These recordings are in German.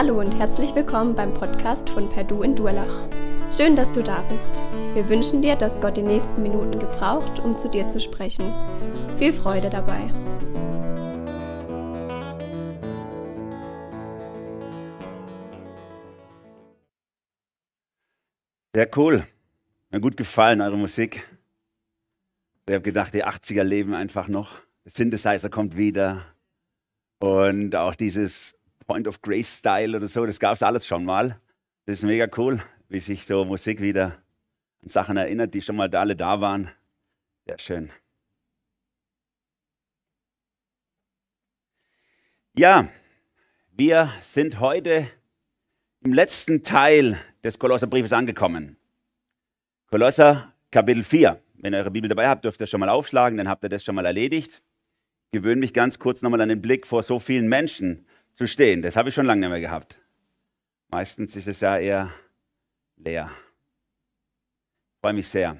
Hallo und herzlich willkommen beim Podcast von Perdu in Durlach. Schön, dass du da bist. Wir wünschen dir, dass Gott die nächsten Minuten gebraucht, um zu dir zu sprechen. Viel Freude dabei. Sehr cool. Mir gut gefallen, eure Musik. Ich habe gedacht, die 80er leben einfach noch. Der Synthesizer kommt wieder. Und auch dieses Point of Grace Style oder so, das gab es alles schon mal. Das ist mega cool, wie sich so Musik wieder an Sachen erinnert, die schon mal da alle da waren. Sehr schön. Ja, wir sind heute im letzten Teil des Kolosserbriefes angekommen. Kolosser Kapitel 4. Wenn ihr eure Bibel dabei habt, dürft ihr schon mal aufschlagen, dann habt ihr das schon mal erledigt. Ich gewöhne mich ganz kurz nochmal an den Blick vor so vielen Menschen, zu stehen. Das habe ich schon lange nicht mehr gehabt. Meistens ist es ja eher leer. Ich freue mich sehr.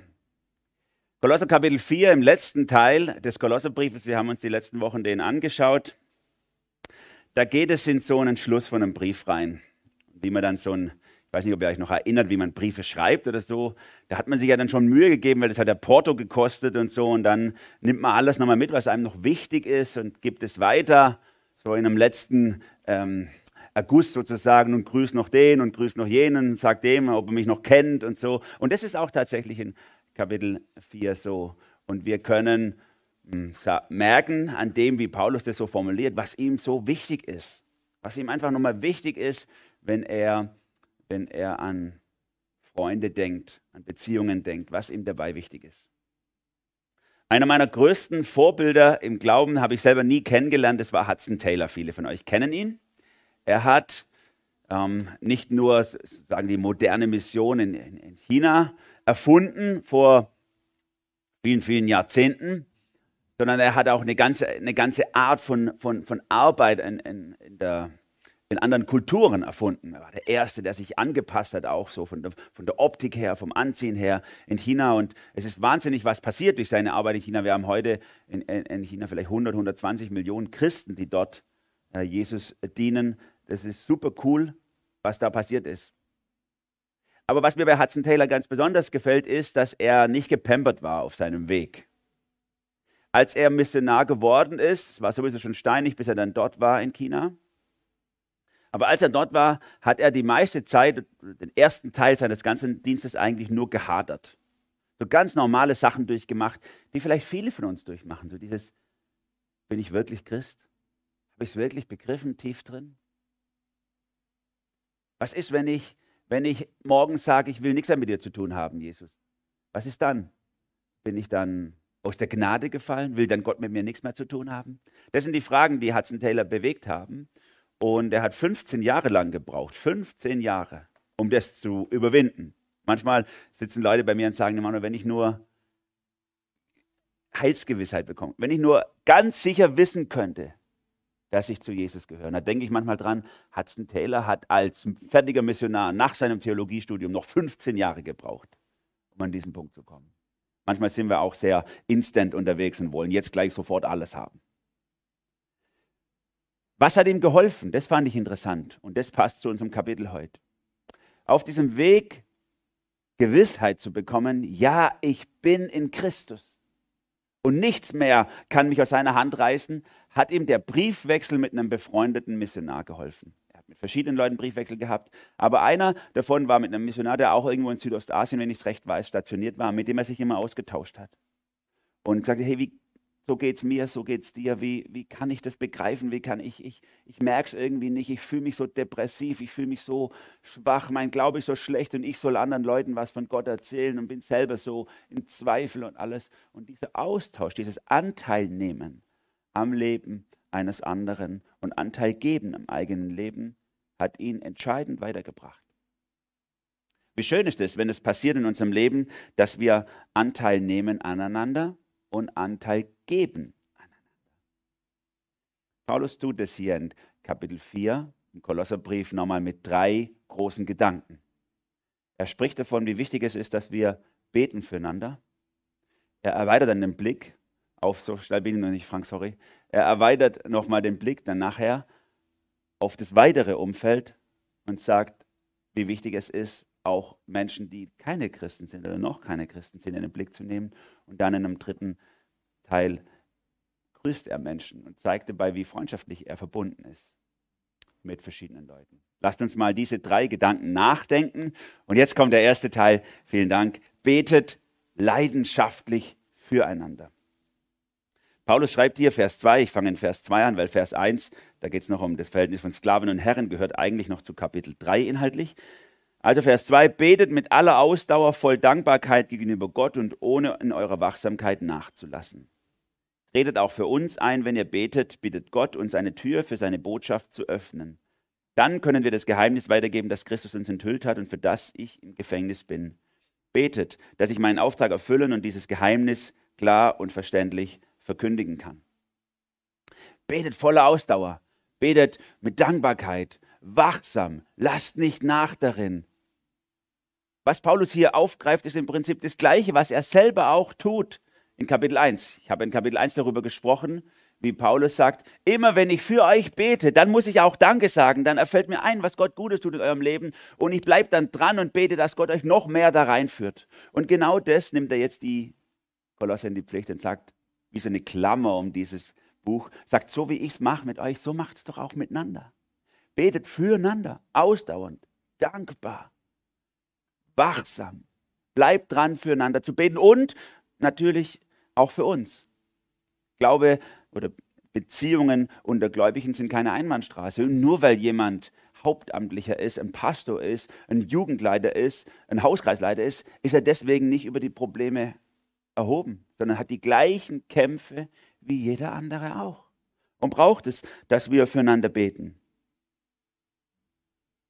Kolosser Kapitel 4 im letzten Teil des Kolosserbriefes, wir haben uns die letzten Wochen den angeschaut. Da geht es in so einen Schluss von einem Brief rein. Wie man dann so ein, ich weiß nicht, ob ihr euch noch erinnert, wie man Briefe schreibt oder so. Da hat man sich ja dann schon Mühe gegeben, weil das hat der Porto gekostet und so. Und dann nimmt man alles nochmal mit, was einem noch wichtig ist und gibt es weiter so in einem letzten ähm, Erguss sozusagen und grüßt noch den und grüßt noch jenen, sagt dem, ob er mich noch kennt und so. Und das ist auch tatsächlich in Kapitel 4 so. Und wir können hm, merken an dem, wie Paulus das so formuliert, was ihm so wichtig ist. Was ihm einfach nochmal wichtig ist, wenn er, wenn er an Freunde denkt, an Beziehungen denkt, was ihm dabei wichtig ist. Einer meiner größten Vorbilder im Glauben habe ich selber nie kennengelernt, das war Hudson Taylor. Viele von euch kennen ihn. Er hat ähm, nicht nur sagen die moderne Mission in, in, China erfunden vor vielen, vielen Jahrzehnten, sondern er hat auch eine ganze, eine ganze Art von, von, von Arbeit in, in, in der in anderen Kulturen erfunden. Er war der Erste, der sich angepasst hat, auch so von der, von der Optik her, vom Anziehen her in China. Und es ist wahnsinnig, was passiert durch seine Arbeit in China. Wir haben heute in, in China vielleicht 100, 120 Millionen Christen, die dort äh, Jesus dienen. Das ist super cool, was da passiert ist. Aber was mir bei Hudson Taylor ganz besonders gefällt, ist, dass er nicht gepampert war auf seinem Weg. Als er Missionar geworden ist, es war sowieso schon steinig, bis er dann dort war in China, aber als er dort war, hat er die meiste Zeit, den ersten Teil seines ganzen Dienstes eigentlich nur gehadert. So ganz normale Sachen durchgemacht, die vielleicht viele von uns durchmachen. So dieses, bin ich wirklich Christ? Habe ich es wirklich begriffen, tief drin? Was ist, wenn ich, wenn ich morgen sage, ich will nichts mehr mit dir zu tun haben, Jesus? Was ist dann? Bin ich dann aus der Gnade gefallen? Will dann Gott mit mir nichts mehr zu tun haben? Das sind die Fragen, die Hudson Taylor bewegt haben. Und er hat 15 Jahre lang gebraucht, 15 Jahre, um das zu überwinden. Manchmal sitzen Leute bei mir und sagen, Manuel, wenn ich nur Heilsgewissheit bekomme, wenn ich nur ganz sicher wissen könnte, dass ich zu Jesus gehöre. Da denke ich manchmal dran, Hudson Taylor hat als fertiger Missionar nach seinem Theologiestudium noch 15 Jahre gebraucht, um an diesen Punkt zu kommen. Manchmal sind wir auch sehr instant unterwegs und wollen jetzt gleich sofort alles haben. Was hat ihm geholfen? Das fand ich interessant und das passt zu unserem Kapitel heute. Auf diesem Weg Gewissheit zu bekommen, ja, ich bin in Christus und nichts mehr kann mich aus seiner Hand reißen, hat ihm der Briefwechsel mit einem befreundeten Missionar geholfen. Er hat mit verschiedenen Leuten Briefwechsel gehabt, aber einer davon war mit einem Missionar, der auch irgendwo in Südostasien, wenn ich es recht weiß, stationiert war, mit dem er sich immer ausgetauscht hat. Und sagte, hey, wie so geht es mir, so geht es dir. Wie, wie kann ich das begreifen? Wie kann ich, ich, ich merke es irgendwie nicht. Ich fühle mich so depressiv, ich fühle mich so schwach, mein Glaube ist so schlecht und ich soll anderen Leuten was von Gott erzählen und bin selber so in Zweifel und alles. Und dieser Austausch, dieses Anteilnehmen am Leben eines anderen und Anteil geben am eigenen Leben, hat ihn entscheidend weitergebracht. Wie schön ist es, wenn es passiert in unserem Leben, dass wir Anteil nehmen aneinander und Anteil geben. Paulus tut es hier in Kapitel 4 im Kolosserbrief nochmal mit drei großen Gedanken. Er spricht davon, wie wichtig es ist, dass wir beten füreinander. Er erweitert dann den Blick auf, so schnell bin ich noch nicht, Frank, sorry. Er erweitert nochmal den Blick dann nachher auf das weitere Umfeld und sagt, wie wichtig es ist, auch Menschen, die keine Christen sind oder noch keine Christen sind, in den Blick zu nehmen. Und dann in einem dritten Teil grüßt er Menschen und zeigt dabei, wie freundschaftlich er verbunden ist mit verschiedenen Leuten. Lasst uns mal diese drei Gedanken nachdenken. Und jetzt kommt der erste Teil. Vielen Dank. Betet leidenschaftlich füreinander. Paulus schreibt hier Vers 2, ich fange in Vers 2 an, weil Vers 1, da geht es noch um das Verhältnis von Sklaven und Herren, gehört eigentlich noch zu Kapitel 3 inhaltlich. Also Vers 2, betet mit aller Ausdauer voll Dankbarkeit gegenüber Gott und ohne in eurer Wachsamkeit nachzulassen. Redet auch für uns ein, wenn ihr betet, bittet Gott, uns eine Tür für seine Botschaft zu öffnen. Dann können wir das Geheimnis weitergeben, das Christus uns enthüllt hat und für das ich im Gefängnis bin. Betet, dass ich meinen Auftrag erfüllen und dieses Geheimnis klar und verständlich verkündigen kann. Betet voller Ausdauer, betet mit Dankbarkeit, wachsam, lasst nicht nach darin. Was Paulus hier aufgreift, ist im Prinzip das Gleiche, was er selber auch tut in Kapitel 1. Ich habe in Kapitel 1 darüber gesprochen, wie Paulus sagt, immer wenn ich für euch bete, dann muss ich auch Danke sagen, dann erfällt mir ein, was Gott Gutes tut in eurem Leben und ich bleibe dann dran und bete, dass Gott euch noch mehr da reinführt. Und genau das nimmt er jetzt die Kolosser in die Pflicht und sagt, wie so eine Klammer um dieses Buch, sagt, so wie ich es mache mit euch, so macht es doch auch miteinander. Betet füreinander, ausdauernd, dankbar, wachsam. Bleibt dran, füreinander zu beten und natürlich auch für uns. Glaube oder Beziehungen unter Gläubigen sind keine Einbahnstraße. Und nur weil jemand Hauptamtlicher ist, ein Pastor ist, ein Jugendleiter ist, ein Hauskreisleiter ist, ist er deswegen nicht über die Probleme erhoben, sondern hat die gleichen Kämpfe wie jeder andere auch. Und braucht es, dass wir füreinander beten.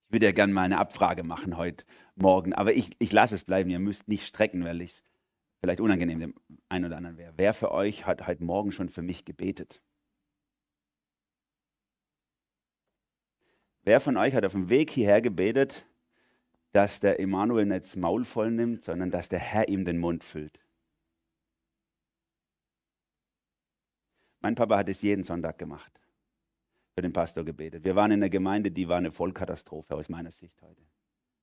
Ich würde ja gerne mal eine Abfrage machen heute Morgen, aber ich, ich lasse es bleiben. Ihr müsst nicht strecken, weil ich es vielleicht unangenehm dem einen oder anderen wäre. Wer für euch hat heute Morgen schon für mich gebetet? Wer von euch hat auf dem Weg hierher gebetet, dass der Emanuel nicht das Maul voll nimmt, sondern dass der Herr ihm den Mund füllt? Mein Papa hat es jeden Sonntag gemacht. Für den Pastor gebetet. Wir waren in einer Gemeinde, die war eine Vollkatastrophe aus meiner Sicht heute.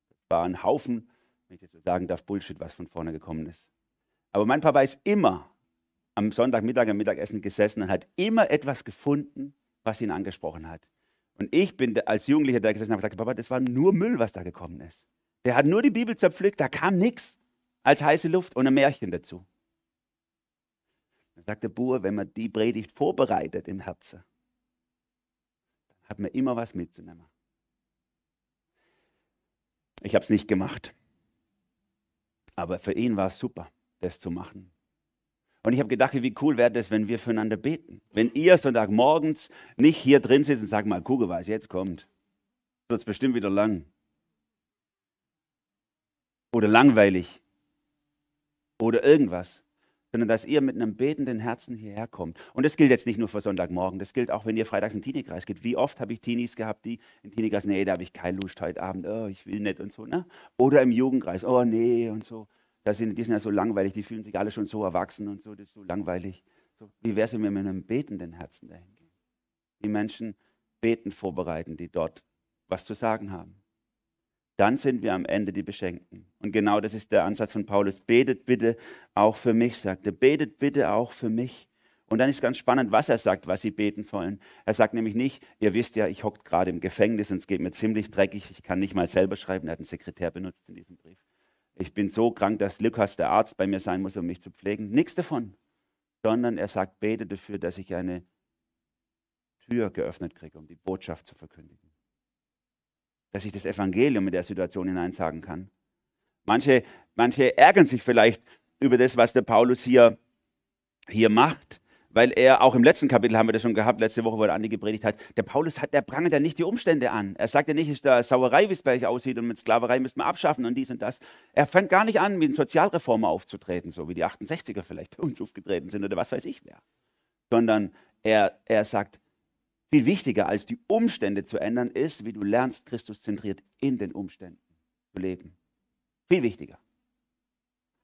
Es war ein Haufen, wenn ich jetzt so sagen darf, Bullshit, was von vorne gekommen ist. Aber mein Papa ist immer am Sonntagmittag, am Mittagessen gesessen und hat immer etwas gefunden, was ihn angesprochen hat. Und ich bin als Jugendlicher da gesessen und habe gesagt, Papa, das war nur Müll, was da gekommen ist. Der hat nur die Bibel zerpflückt, da kam nichts als heiße Luft und ein Märchen dazu. Dann sagt der Bauer, wenn man die Predigt vorbereitet im Herzen, hat man immer was mitzunehmen. Ich habe es nicht gemacht. Aber für ihn war es super, das zu machen. Und ich habe gedacht, wie cool wäre das, wenn wir füreinander beten. Wenn ihr Sonntagmorgens nicht hier drin sitzt und sagt mal, gucke, was jetzt kommt. Wird es bestimmt wieder lang. Oder langweilig. Oder irgendwas sondern dass ihr mit einem betenden Herzen hierher kommt. Und das gilt jetzt nicht nur für Sonntagmorgen, das gilt auch, wenn ihr freitags in den Teenie-Kreis geht. Wie oft habe ich Teenies gehabt, die im Teenie-Kreis, nee, da habe ich keine Lust heute Abend, oh, ich will nicht und so. Ne? Oder im Jugendkreis, oh nee und so. Das sind, die sind ja so langweilig, die fühlen sich alle schon so erwachsen und so, das ist so langweilig. So, wie wäre es, wenn wir mit einem betenden Herzen dahin gehen? Die Menschen beten vorbereiten, die dort was zu sagen haben dann sind wir am Ende die Beschenkten. Und genau das ist der Ansatz von Paulus. Betet bitte auch für mich, sagt er. Betet bitte auch für mich. Und dann ist ganz spannend, was er sagt, was sie beten sollen. Er sagt nämlich nicht, ihr wisst ja, ich hocke gerade im Gefängnis und es geht mir ziemlich dreckig, ich kann nicht mal selber schreiben, er hat einen Sekretär benutzt in diesem Brief. Ich bin so krank, dass Lukas, der Arzt, bei mir sein muss, um mich zu pflegen. Nichts davon. Sondern er sagt, bete dafür, dass ich eine Tür geöffnet kriege, um die Botschaft zu verkündigen dass ich das Evangelium in der Situation hinein sagen kann. Manche, manche ärgern sich vielleicht über das, was der Paulus hier, hier macht, weil er auch im letzten Kapitel haben wir das schon gehabt, letzte Woche, wo er Andi gepredigt hat, der Paulus hat, der prangert ja nicht die Umstände an. Er sagt ja nicht, es ist da Sauerei, wie es bei euch aussieht und mit Sklaverei müssen wir abschaffen und dies und das. Er fängt gar nicht an, wie ein Sozialreformer aufzutreten, so wie die 68er vielleicht bei uns aufgetreten sind oder was weiß ich wer. Sondern er, er sagt, viel wichtiger als die Umstände zu ändern ist, wie du lernst, Christus zentriert in den Umständen zu leben. Viel wichtiger.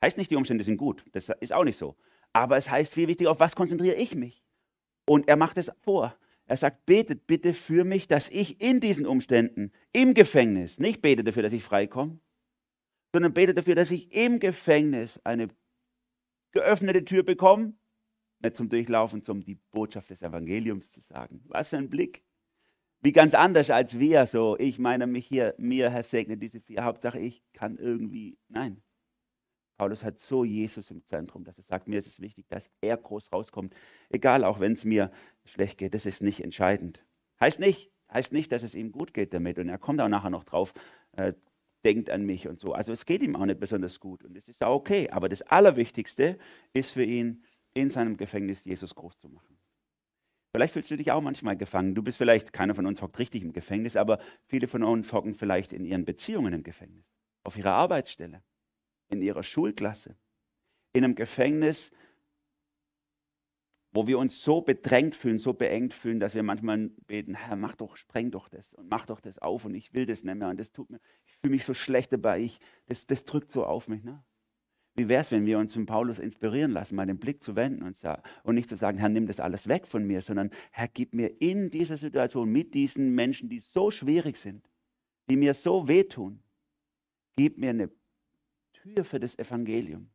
Heißt nicht, die Umstände sind gut, das ist auch nicht so. Aber es heißt viel wichtiger, auf was konzentriere ich mich? Und er macht es vor. Er sagt, betet bitte für mich, dass ich in diesen Umständen, im Gefängnis, nicht bete dafür, dass ich freikomme, sondern bete dafür, dass ich im Gefängnis eine geöffnete Tür bekomme, nicht zum Durchlaufen, zum die Botschaft des Evangeliums zu sagen. Was für ein Blick. Wie ganz anders als wir so. Ich meine mich hier, mir, Herr, segne diese vier. Hauptsache, ich kann irgendwie. Nein. Paulus hat so Jesus im Zentrum, dass er sagt, mir ist es wichtig, dass er groß rauskommt. Egal, auch wenn es mir schlecht geht, das ist nicht entscheidend. Heißt nicht, heißt nicht, dass es ihm gut geht damit. Und er kommt auch nachher noch drauf, äh, denkt an mich und so. Also es geht ihm auch nicht besonders gut und es ist auch okay. Aber das Allerwichtigste ist für ihn, in seinem Gefängnis Jesus groß zu machen. Vielleicht fühlst du dich auch manchmal gefangen. Du bist vielleicht, keiner von uns hockt richtig im Gefängnis, aber viele von uns hocken vielleicht in ihren Beziehungen im Gefängnis, auf ihrer Arbeitsstelle in ihrer Schulklasse, in einem Gefängnis, wo wir uns so bedrängt fühlen, so beengt fühlen, dass wir manchmal beten, Herr, mach doch, spreng doch das und mach doch das auf und ich will das nicht mehr und das tut mir, ich fühle mich so schlecht dabei, ich, das, das drückt so auf mich. Ne? Wie wäre es, wenn wir uns von Paulus inspirieren lassen, mal den Blick zu wenden und, und nicht zu sagen, Herr, nimm das alles weg von mir, sondern Herr, gib mir in dieser Situation mit diesen Menschen, die so schwierig sind, die mir so wehtun, gib mir eine Tür für das Evangelium.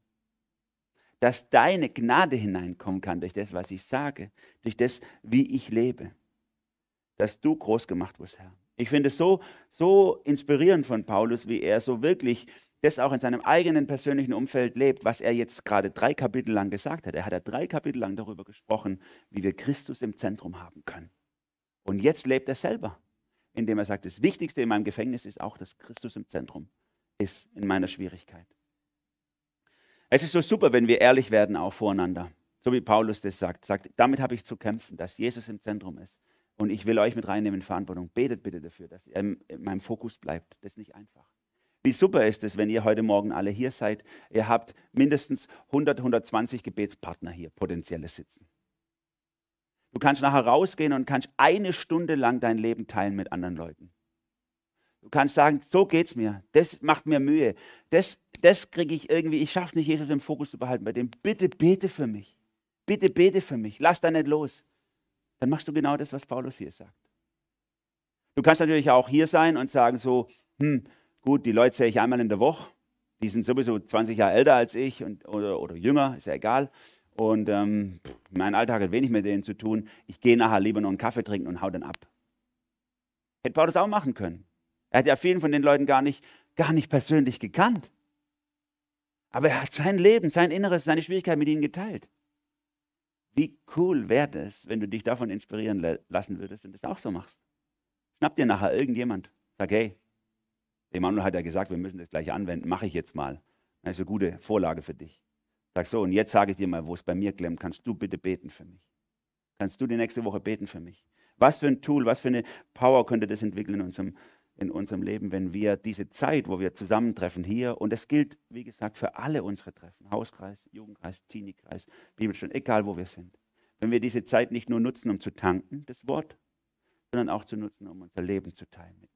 Dass deine Gnade hineinkommen kann durch das, was ich sage, durch das, wie ich lebe. Dass du groß gemacht wirst, Herr. Ich finde es so, so inspirierend von Paulus, wie er so wirklich das auch in seinem eigenen persönlichen Umfeld lebt, was er jetzt gerade drei Kapitel lang gesagt hat. Er hat ja drei Kapitel lang darüber gesprochen, wie wir Christus im Zentrum haben können. Und jetzt lebt er selber, indem er sagt, das Wichtigste in meinem Gefängnis ist auch, dass Christus im Zentrum ist in meiner Schwierigkeit. Es ist so super, wenn wir ehrlich werden auch voreinander. So wie Paulus das sagt. Sagt, damit habe ich zu kämpfen, dass Jesus im Zentrum ist. Und ich will euch mit reinnehmen in Verantwortung. Betet bitte dafür, dass er in meinem Fokus bleibt. Das ist nicht einfach. Wie super ist es, wenn ihr heute Morgen alle hier seid. Ihr habt mindestens 100, 120 Gebetspartner hier, potenzielle sitzen. Du kannst nachher rausgehen und kannst eine Stunde lang dein Leben teilen mit anderen Leuten. Du kannst sagen, so geht es mir. Das macht mir Mühe. Das, das kriege ich irgendwie, ich schaffe nicht, Jesus im Fokus zu behalten bei dem. Bitte bete für mich. Bitte bete für mich. Lass da nicht los. Dann machst du genau das, was Paulus hier sagt. Du kannst natürlich auch hier sein und sagen so, hm, gut, die Leute sehe ich einmal in der Woche. Die sind sowieso 20 Jahre älter als ich und, oder, oder jünger, ist ja egal. Und ähm, mein Alltag hat wenig mit denen zu tun. Ich gehe nachher lieber noch einen Kaffee trinken und hau dann ab. Hätte Paulus auch machen können. Er hat ja vielen von den Leuten gar nicht, gar nicht persönlich gekannt. Aber er hat sein Leben, sein Inneres, seine Schwierigkeiten mit ihnen geteilt. Wie cool wäre es, wenn du dich davon inspirieren lassen würdest und das auch so machst. Schnapp dir nachher irgendjemand. Sag, hey, Emanuel hat ja gesagt, wir müssen das gleich anwenden. Mache ich jetzt mal. Das ist eine gute Vorlage für dich. Sag so, und jetzt sage ich dir mal, wo es bei mir klemmt. Kannst du bitte beten für mich? Kannst du die nächste Woche beten für mich? Was für ein Tool, was für eine Power könnte das entwickeln in unserem in unserem Leben, wenn wir diese Zeit, wo wir zusammentreffen hier, und es gilt, wie gesagt, für alle unsere Treffen, Hauskreis, Jugendkreis, Teenie-Kreis, Bibelstunde, egal wo wir sind, wenn wir diese Zeit nicht nur nutzen, um zu tanken, das Wort, sondern auch zu nutzen, um unser Leben zu teilen miteinander.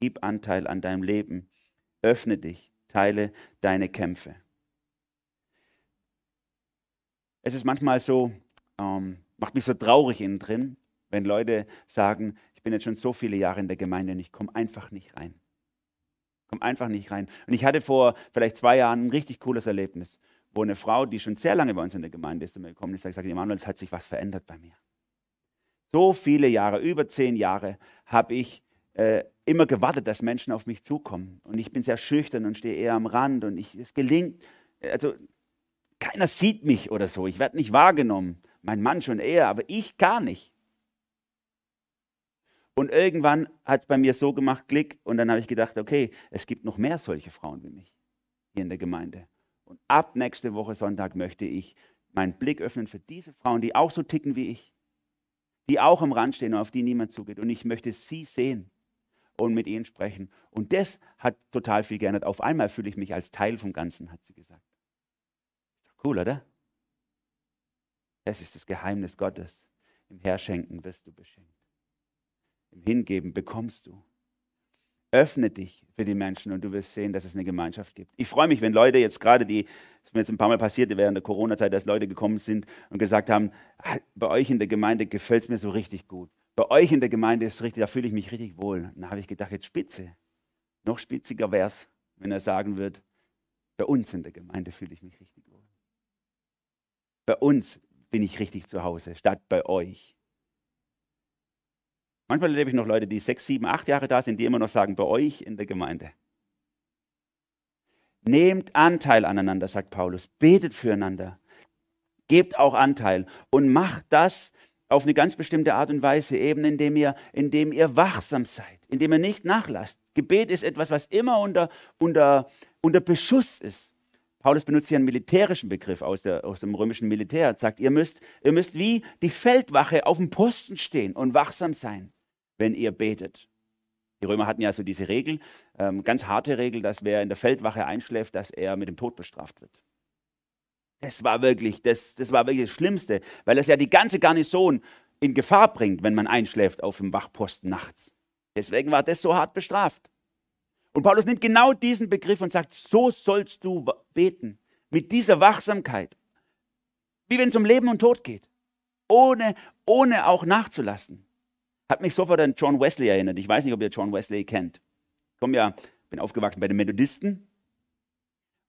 Gib Anteil an deinem Leben, öffne dich, teile deine Kämpfe. Es ist manchmal so, ähm, macht mich so traurig innen drin, wenn Leute sagen, bin jetzt schon so viele Jahre in der Gemeinde und ich komme einfach nicht rein. Komme einfach nicht rein. Und ich hatte vor vielleicht zwei Jahren ein richtig cooles Erlebnis, wo eine Frau, die schon sehr lange bei uns in der Gemeinde ist, mir gekommen ist, sagt, Emanuel, es hat sich was verändert bei mir. So viele Jahre, über zehn Jahre, habe ich äh, immer gewartet, dass Menschen auf mich zukommen. Und ich bin sehr schüchtern und stehe eher am Rand und ich, es gelingt, also keiner sieht mich oder so, ich werde nicht wahrgenommen. Mein Mann schon eher, aber ich gar nicht. Und irgendwann hat es bei mir so gemacht, Klick, und dann habe ich gedacht, okay, es gibt noch mehr solche Frauen wie mich hier in der Gemeinde. Und ab nächste Woche Sonntag möchte ich meinen Blick öffnen für diese Frauen, die auch so ticken wie ich, die auch am Rand stehen und auf die niemand zugeht. Und ich möchte sie sehen und mit ihnen sprechen. Und das hat total viel geändert. Auf einmal fühle ich mich als Teil vom Ganzen, hat sie gesagt. Cool, oder? Das ist das Geheimnis Gottes. Im Herschenken wirst du beschenkt. Im Hingeben bekommst du. Öffne dich für die Menschen und du wirst sehen, dass es eine Gemeinschaft gibt. Ich freue mich, wenn Leute jetzt gerade, die mir jetzt ein paar Mal passiert während der Corona-Zeit, dass Leute gekommen sind und gesagt haben, ah, bei euch in der Gemeinde gefällt es mir so richtig gut. Bei euch in der Gemeinde ist es richtig, da fühle ich mich richtig wohl. Und dann habe ich gedacht, jetzt spitze. Noch spitziger wäre es, wenn er sagen würde, bei uns in der Gemeinde fühle ich mich richtig wohl. Bei uns bin ich richtig zu Hause, statt bei euch. Manchmal erlebe ich noch Leute, die sechs, sieben, acht Jahre da sind, die immer noch sagen, bei euch in der Gemeinde. Nehmt Anteil aneinander, sagt Paulus. Betet füreinander. Gebt auch Anteil und macht das auf eine ganz bestimmte Art und Weise, eben indem ihr, indem ihr wachsam seid, indem ihr nicht nachlasst. Gebet ist etwas, was immer unter, unter, unter Beschuss ist. Paulus benutzt hier einen militärischen Begriff aus, der, aus dem römischen Militär. Er sagt, ihr müsst, ihr müsst wie die Feldwache auf dem Posten stehen und wachsam sein, wenn ihr betet. Die Römer hatten ja so diese Regel, ähm, ganz harte Regel, dass wer in der Feldwache einschläft, dass er mit dem Tod bestraft wird. Das war wirklich das, das, war wirklich das Schlimmste, weil es ja die ganze Garnison in Gefahr bringt, wenn man einschläft auf dem Wachposten nachts. Deswegen war das so hart bestraft. Und Paulus nimmt genau diesen Begriff und sagt, so sollst du beten, mit dieser Wachsamkeit, wie wenn es um Leben und Tod geht, ohne, ohne auch nachzulassen. Hat mich sofort an John Wesley erinnert. Ich weiß nicht, ob ihr John Wesley kennt. Ich komme ja, bin aufgewachsen bei den Methodisten.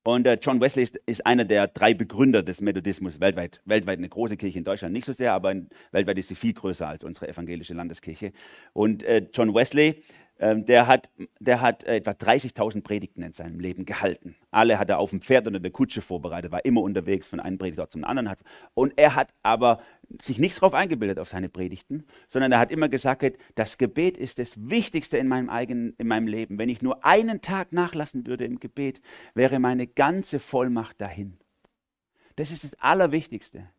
Und äh, John Wesley ist, einer der drei Begründer des Methodismus weltweit. Weltweit eine große Kirche in Deutschland nicht so sehr, aber weltweit ist sie viel größer als unsere evangelische Landeskirche. Und äh, John Wesley ähm, der hat, der hat äh, etwa 30.000 Predigten in seinem Leben gehalten. Alle hat er auf dem Pferd oder der Kutsche vorbereitet, war immer unterwegs von einem Predigtort zum anderen. Und er hat aber sich nichts darauf eingebildet auf seine Predigten, sondern er hat immer gesagt, das Gebet ist das Wichtigste in meinem eigenen, in meinem Leben. Wenn ich nur einen Tag nachlassen würde im Gebet, wäre meine ganze Vollmacht dahin. Das ist das Allerwichtigste.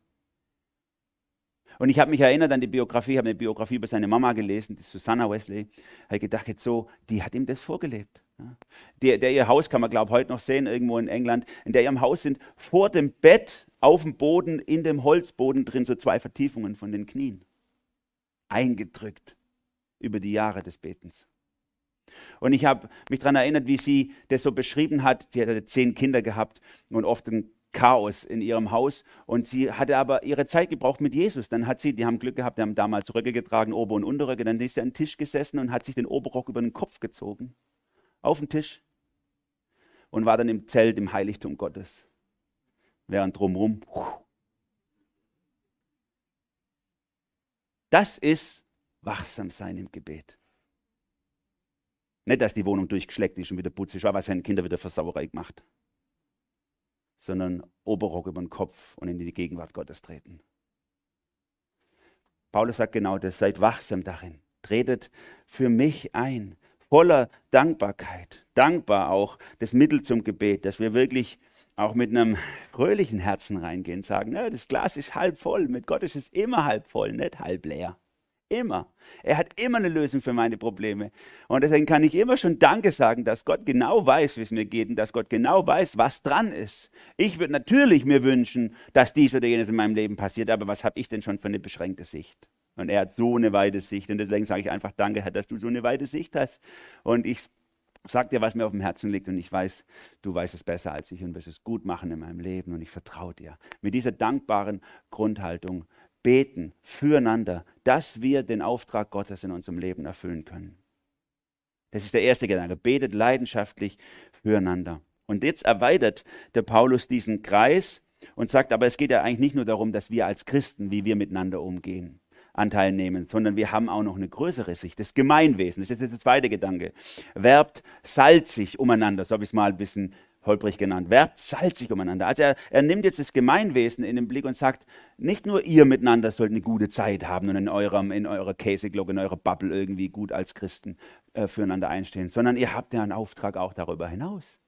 Und ich habe mich erinnert an die Biografie, habe eine Biografie über seine Mama gelesen, die Susanna Wesley. Habe gedacht, jetzt so, die hat ihm das vorgelebt. Der, der, ihr Haus kann man, glaube ich, heute noch sehen, irgendwo in England. In der ihrem Haus sind vor dem Bett, auf dem Boden, in dem Holzboden drin so zwei Vertiefungen von den Knien. Eingedrückt über die Jahre des Betens. Und ich habe mich daran erinnert, wie sie das so beschrieben hat. Sie hatte zehn Kinder gehabt und oft ein Chaos in ihrem Haus und sie hatte aber ihre Zeit gebraucht mit Jesus. Dann hat sie, die haben Glück gehabt, die haben damals Röcke getragen, Ober- und Unterröcke, dann ist sie an den Tisch gesessen und hat sich den Oberrock über den Kopf gezogen, auf den Tisch und war dann im Zelt im Heiligtum Gottes, während drumherum. Das ist wachsam sein im Gebet. Nicht, dass die Wohnung durchgeschleckt ist und wieder putzig war, was seine Kinder wieder für Sauerei gemacht sondern Oberrock über den Kopf und in die Gegenwart Gottes treten. Paulus sagt genau das, seid wachsam darin, tretet für mich ein, voller Dankbarkeit, dankbar auch das Mittel zum Gebet, dass wir wirklich auch mit einem fröhlichen Herzen reingehen, sagen, ja, das Glas ist halb voll, mit Gott ist es immer halb voll, nicht halb leer. Immer. Er hat immer eine Lösung für meine Probleme. Und deswegen kann ich immer schon Danke sagen, dass Gott genau weiß, wie es mir geht und dass Gott genau weiß, was dran ist. Ich würde natürlich mir wünschen, dass dies oder jenes in meinem Leben passiert, aber was habe ich denn schon für eine beschränkte Sicht? Und er hat so eine weite Sicht. Und deswegen sage ich einfach Danke, Herr, dass du so eine weite Sicht hast. Und ich sage dir, was mir auf dem Herzen liegt. Und ich weiß, du weißt es besser als ich und wirst es gut machen in meinem Leben. Und ich vertraue dir. Mit dieser dankbaren Grundhaltung beten füreinander, dass wir den Auftrag Gottes in unserem Leben erfüllen können. Das ist der erste Gedanke. Betet leidenschaftlich füreinander. Und jetzt erweitert der Paulus diesen Kreis und sagt, aber es geht ja eigentlich nicht nur darum, dass wir als Christen, wie wir miteinander umgehen, Anteil nehmen, sondern wir haben auch noch eine größere Sicht, das Gemeinwesen. Das ist jetzt der zweite Gedanke. Werbt salzig umeinander, so habe ich es mal ein bisschen holprig genannt. Werbt salzig umeinander. Also er, er nimmt jetzt das Gemeinwesen in den Blick und sagt, nicht nur ihr miteinander sollt eine gute Zeit haben und in, eurem, in eurer Käseglocke, in eurer Bubble irgendwie gut als Christen äh, füreinander einstehen, sondern ihr habt ja einen Auftrag auch darüber hinaus.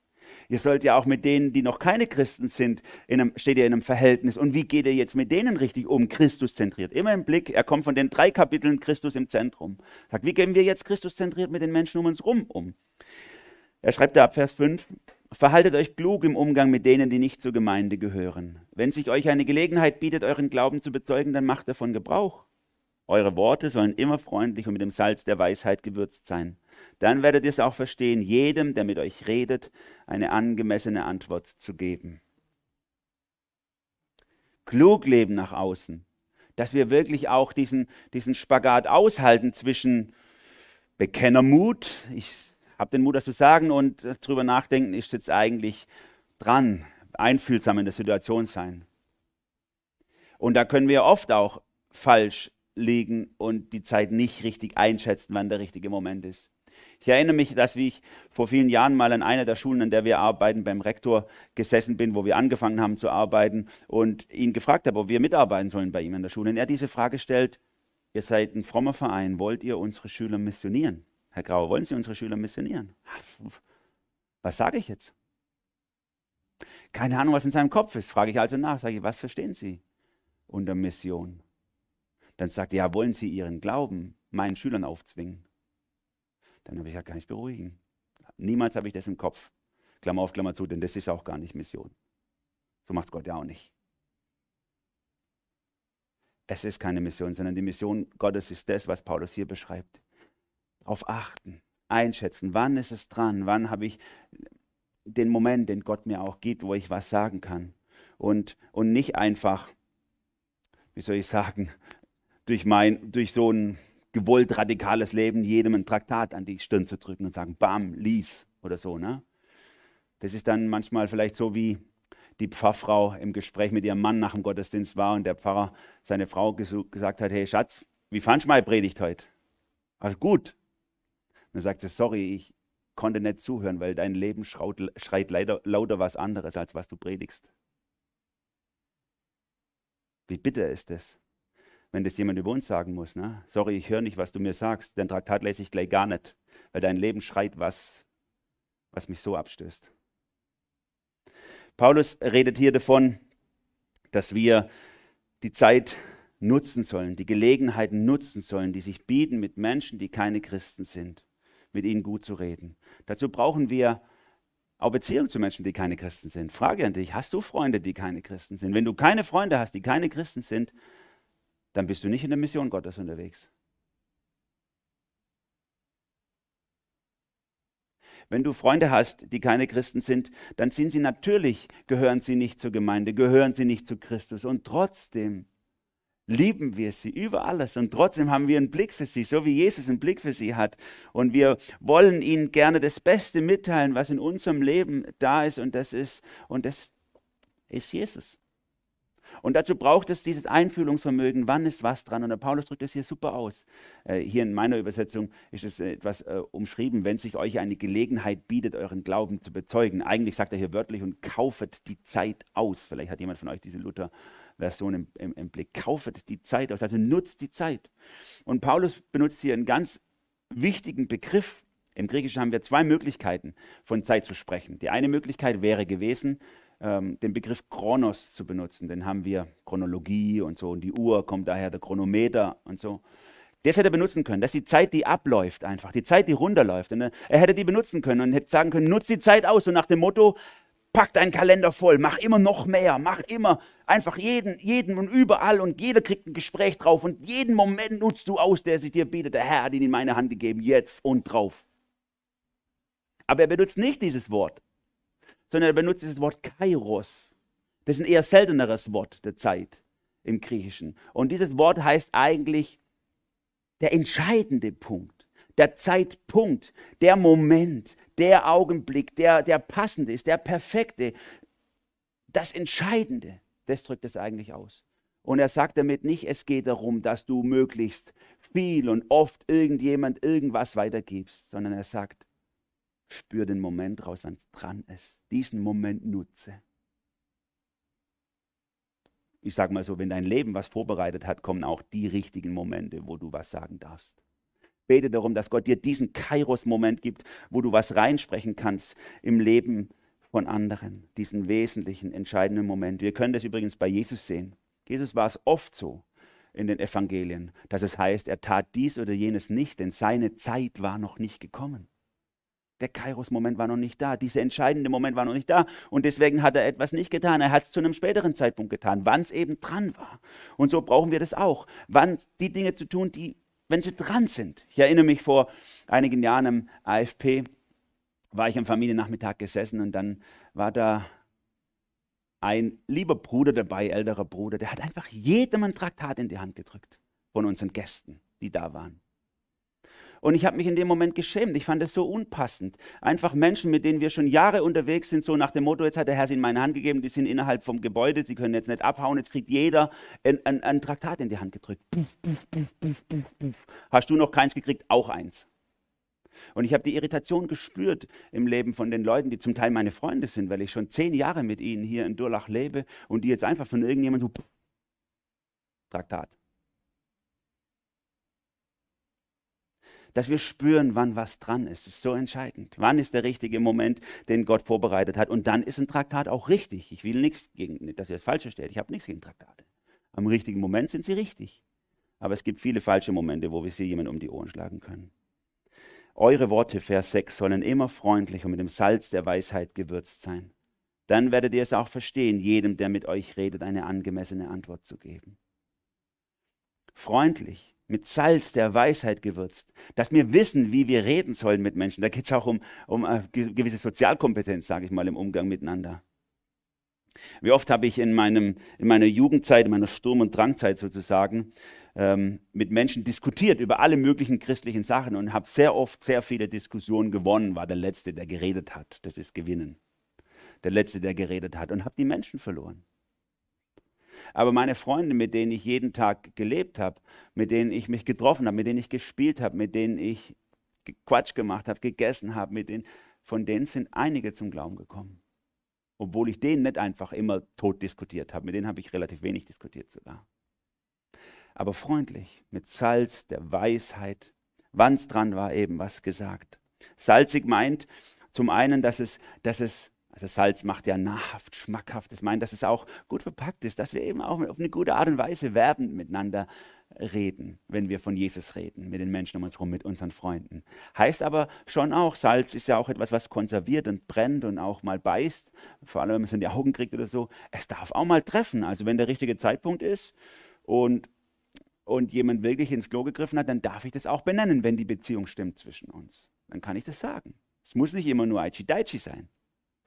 Ihr sollt ja auch mit denen, die noch keine Christen sind, einem, steht ihr in einem Verhältnis. Und wie geht ihr jetzt mit denen richtig um? Christus zentriert. Immer im Blick. Er kommt von den drei Kapiteln Christus im Zentrum. Sagt, wie gehen wir jetzt Christus zentriert mit den Menschen um uns rum um? Er schreibt da ab Vers 5, Verhaltet euch klug im Umgang mit denen, die nicht zur Gemeinde gehören. Wenn sich euch eine Gelegenheit bietet, euren Glauben zu bezeugen, dann macht davon Gebrauch. Eure Worte sollen immer freundlich und mit dem Salz der Weisheit gewürzt sein. Dann werdet ihr es auch verstehen, jedem, der mit euch redet, eine angemessene Antwort zu geben. klug leben nach außen. Dass wir wirklich auch diesen, diesen Spagat aushalten zwischen Bekennermut, ich habe den Mut, das zu sagen und darüber nachdenken, ist jetzt eigentlich dran, einfühlsam in der Situation sein. Und da können wir oft auch falsch liegen und die Zeit nicht richtig einschätzen, wann der richtige Moment ist. Ich erinnere mich, dass wie ich vor vielen Jahren mal an einer der Schulen, an der wir arbeiten, beim Rektor gesessen bin, wo wir angefangen haben zu arbeiten und ihn gefragt habe, ob wir mitarbeiten sollen bei ihm an der Schule. Und er diese Frage stellt, ihr seid ein frommer Verein, wollt ihr unsere Schüler missionieren? Herr Grauer, wollen Sie unsere Schüler missionieren? Was sage ich jetzt? Keine Ahnung, was in seinem Kopf ist. Frage ich also nach, sage ich, was verstehen Sie unter Mission? Dann sagt er, ja, wollen Sie Ihren Glauben meinen Schülern aufzwingen? Dann habe ich ja gar nicht beruhigen. Niemals habe ich das im Kopf. Klammer auf, Klammer zu, denn das ist auch gar nicht Mission. So macht es Gott ja auch nicht. Es ist keine Mission, sondern die Mission Gottes ist das, was Paulus hier beschreibt. Auf achten, einschätzen, wann ist es dran, wann habe ich den Moment, den Gott mir auch gibt, wo ich was sagen kann. Und, und nicht einfach, wie soll ich sagen, durch, mein, durch so ein gewollt radikales Leben jedem ein Traktat an die Stirn zu drücken und sagen, bam, lies oder so. Ne? Das ist dann manchmal vielleicht so wie die Pfarrfrau im Gespräch mit ihrem Mann nach dem Gottesdienst war und der Pfarrer seine Frau gesagt hat, hey Schatz, wie fandst du meine Predigt heute? Also gut. Und er sagte, sorry, ich konnte nicht zuhören, weil dein Leben schraut, schreit leider, lauter was anderes, als was du predigst. Wie bitter ist es? wenn das jemand über uns sagen muss. Ne? Sorry, ich höre nicht, was du mir sagst. Den Traktat lese ich gleich gar nicht, weil dein Leben schreit was, was mich so abstößt. Paulus redet hier davon, dass wir die Zeit nutzen sollen, die Gelegenheiten nutzen sollen, die sich bieten mit Menschen, die keine Christen sind, mit ihnen gut zu reden. Dazu brauchen wir auch Beziehungen zu Menschen, die keine Christen sind. Frage an dich, hast du Freunde, die keine Christen sind? Wenn du keine Freunde hast, die keine Christen sind, dann bist du nicht in der Mission Gottes unterwegs. Wenn du Freunde hast, die keine Christen sind, dann sind sie natürlich, gehören sie nicht zur Gemeinde, gehören sie nicht zu Christus. Und trotzdem lieben wir sie über alles. Und trotzdem haben wir einen Blick für sie, so wie Jesus einen Blick für sie hat. Und wir wollen ihnen gerne das Beste mitteilen, was in unserem Leben da ist. Und das ist, und das ist Jesus. Und dazu braucht es dieses Einfühlungsvermögen, wann ist was dran. Und der Paulus drückt das hier super aus. Äh, hier in meiner Übersetzung ist es etwas äh, umschrieben, wenn sich euch eine Gelegenheit bietet, euren Glauben zu bezeugen. Eigentlich sagt er hier wörtlich und kaufet die Zeit aus. Vielleicht hat jemand von euch diese Luther-Version im, im, im Blick. Kaufet die Zeit aus, also nutzt die Zeit. Und Paulus benutzt hier einen ganz wichtigen Begriff. Im Griechischen haben wir zwei Möglichkeiten, von Zeit zu sprechen. Die eine Möglichkeit wäre gewesen, ähm, den Begriff Chronos zu benutzen. Den haben wir Chronologie und so und die Uhr kommt daher der Chronometer und so. Das hätte er benutzen können. Das ist die Zeit, die abläuft einfach, die Zeit, die runterläuft. Und er hätte die benutzen können und hätte sagen können, nutz die Zeit aus und nach dem Motto, pack deinen Kalender voll, mach immer noch mehr, mach immer einfach jeden, jeden und überall und jeder kriegt ein Gespräch drauf und jeden Moment nutzt du aus, der sich dir bietet. Der Herr hat ihn in meine Hand gegeben, jetzt und drauf. Aber er benutzt nicht dieses Wort sondern er benutzt das Wort Kairos. Das ist ein eher selteneres Wort der Zeit im Griechischen. Und dieses Wort heißt eigentlich der entscheidende Punkt, der Zeitpunkt, der Moment, der Augenblick, der, der passende ist, der perfekte, das Entscheidende. Das drückt es eigentlich aus. Und er sagt damit nicht, es geht darum, dass du möglichst viel und oft irgendjemand irgendwas weitergibst, sondern er sagt, Spür den Moment raus, wenn es dran ist. Diesen Moment nutze. Ich sage mal so, wenn dein Leben was vorbereitet hat, kommen auch die richtigen Momente, wo du was sagen darfst. Bete darum, dass Gott dir diesen Kairos-Moment gibt, wo du was reinsprechen kannst im Leben von anderen. Diesen wesentlichen, entscheidenden Moment. Wir können das übrigens bei Jesus sehen. Jesus war es oft so in den Evangelien, dass es heißt, er tat dies oder jenes nicht, denn seine Zeit war noch nicht gekommen. Der Kairos-Moment war noch nicht da. Dieser entscheidende Moment war noch nicht da. Und deswegen hat er etwas nicht getan. Er hat es zu einem späteren Zeitpunkt getan, wann es eben dran war. Und so brauchen wir das auch. Wann die Dinge zu tun, die, wenn sie dran sind. Ich erinnere mich vor einigen Jahren im AFP, war ich am Familiennachmittag gesessen und dann war da ein lieber Bruder dabei, älterer Bruder, der hat einfach jedem ein Traktat in die Hand gedrückt von unseren Gästen, die da waren. Und ich habe mich in dem Moment geschämt. Ich fand es so unpassend. Einfach Menschen, mit denen wir schon Jahre unterwegs sind, so nach dem Motto, jetzt hat der Herr sie in meine Hand gegeben, die sind innerhalb vom Gebäude, sie können jetzt nicht abhauen, jetzt kriegt jeder ein, ein, ein Traktat in die Hand gedrückt. Puff, puff, puff, Hast du noch keins gekriegt? Auch eins. Und ich habe die Irritation gespürt im Leben von den Leuten, die zum Teil meine Freunde sind, weil ich schon zehn Jahre mit ihnen hier in Durlach lebe und die jetzt einfach von irgendjemandem so Traktat. Dass wir spüren, wann was dran ist. Das ist so entscheidend. Wann ist der richtige Moment, den Gott vorbereitet hat? Und dann ist ein Traktat auch richtig. Ich will nichts gegen, dass ihr das Falsche stellt. Ich habe nichts gegen Traktate. Am richtigen Moment sind sie richtig. Aber es gibt viele falsche Momente, wo wir sie jemand um die Ohren schlagen können. Eure Worte, Vers 6, sollen immer freundlich und mit dem Salz der Weisheit gewürzt sein. Dann werdet ihr es auch verstehen, jedem, der mit euch redet, eine angemessene Antwort zu geben. Freundlich, mit Salz der Weisheit gewürzt, dass wir wissen, wie wir reden sollen mit Menschen. Da geht es auch um, um eine gewisse Sozialkompetenz, sage ich mal, im Umgang miteinander. Wie oft habe ich in, meinem, in meiner Jugendzeit, in meiner Sturm- und Drangzeit sozusagen, ähm, mit Menschen diskutiert über alle möglichen christlichen Sachen und habe sehr oft sehr viele Diskussionen gewonnen, war der Letzte, der geredet hat. Das ist Gewinnen. Der Letzte, der geredet hat und habe die Menschen verloren. Aber meine Freunde, mit denen ich jeden Tag gelebt habe, mit denen ich mich getroffen habe, mit denen ich gespielt habe, mit denen ich Quatsch gemacht habe, gegessen habe, mit denen, von denen sind einige zum Glauben gekommen. Obwohl ich denen nicht einfach immer tot diskutiert habe. Mit denen habe ich relativ wenig diskutiert sogar. Aber freundlich, mit Salz der Weisheit. Wann es dran war, eben was gesagt. Salzig meint zum einen, dass es, dass es also Salz macht ja nahrhaft, schmackhaft. Das meint, dass es auch gut verpackt ist, dass wir eben auch auf eine gute Art und Weise werbend miteinander reden, wenn wir von Jesus reden, mit den Menschen um uns herum, mit unseren Freunden. Heißt aber schon auch, Salz ist ja auch etwas, was konserviert und brennt und auch mal beißt, vor allem wenn man es in die Augen kriegt oder so. Es darf auch mal treffen. Also wenn der richtige Zeitpunkt ist und, und jemand wirklich ins Klo gegriffen hat, dann darf ich das auch benennen, wenn die Beziehung stimmt zwischen uns. Dann kann ich das sagen. Es muss nicht immer nur Aichi Daichi sein.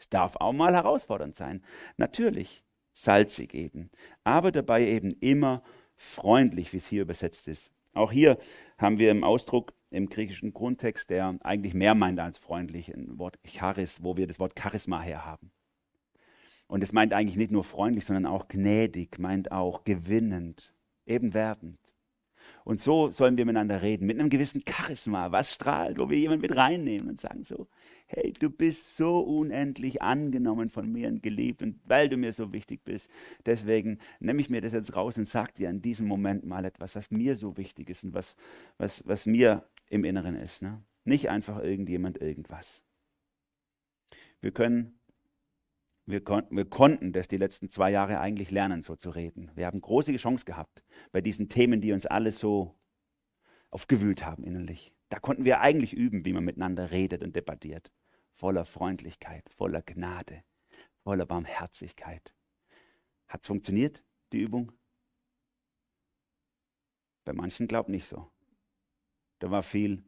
Es darf auch mal herausfordernd sein. Natürlich, salzig eben, aber dabei eben immer freundlich, wie es hier übersetzt ist. Auch hier haben wir im Ausdruck im griechischen Grundtext, der eigentlich mehr meint als freundlich, ein Wort Charis, wo wir das Wort Charisma herhaben. Und es meint eigentlich nicht nur freundlich, sondern auch gnädig, meint auch gewinnend, eben werbend. Und so sollen wir miteinander reden, mit einem gewissen Charisma, was strahlt, wo wir jemanden mit reinnehmen und sagen so, hey, du bist so unendlich angenommen von mir und geliebt und weil du mir so wichtig bist, deswegen nehme ich mir das jetzt raus und sage dir in diesem Moment mal etwas, was mir so wichtig ist und was, was, was mir im Inneren ist. Ne? Nicht einfach irgendjemand irgendwas. Wir können wir, kon wir, konnten das die letzten zwei Jahre eigentlich lernen, so zu reden. Wir haben große Chance gehabt bei diesen Themen, die uns alle so aufgewühlt haben innerlich. Da konnten wir eigentlich üben, wie man miteinander redet und debattiert. Voller Freundlichkeit, voller Gnade, voller Barmherzigkeit. Hat es funktioniert, die Übung? Bei manchen glaubt nicht so. Da war viel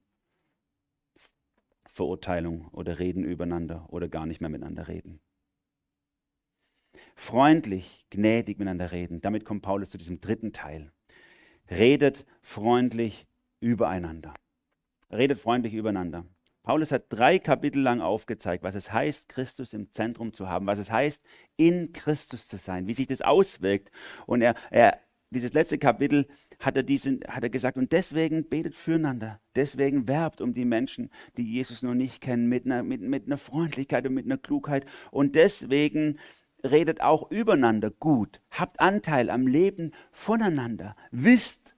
Verurteilung oder Reden übereinander oder gar nicht mehr miteinander reden freundlich, gnädig miteinander reden. Damit kommt Paulus zu diesem dritten Teil. Redet freundlich übereinander. Redet freundlich übereinander. Paulus hat drei Kapitel lang aufgezeigt, was es heißt, Christus im Zentrum zu haben, was es heißt, in Christus zu sein, wie sich das auswirkt. Und er, er dieses letzte Kapitel hat er, diesen, hat er gesagt, und deswegen betet füreinander, deswegen werbt um die Menschen, die Jesus noch nicht kennen, mit einer, mit, mit einer Freundlichkeit und mit einer Klugheit. Und deswegen redet auch übereinander gut, habt Anteil am Leben voneinander, wisst,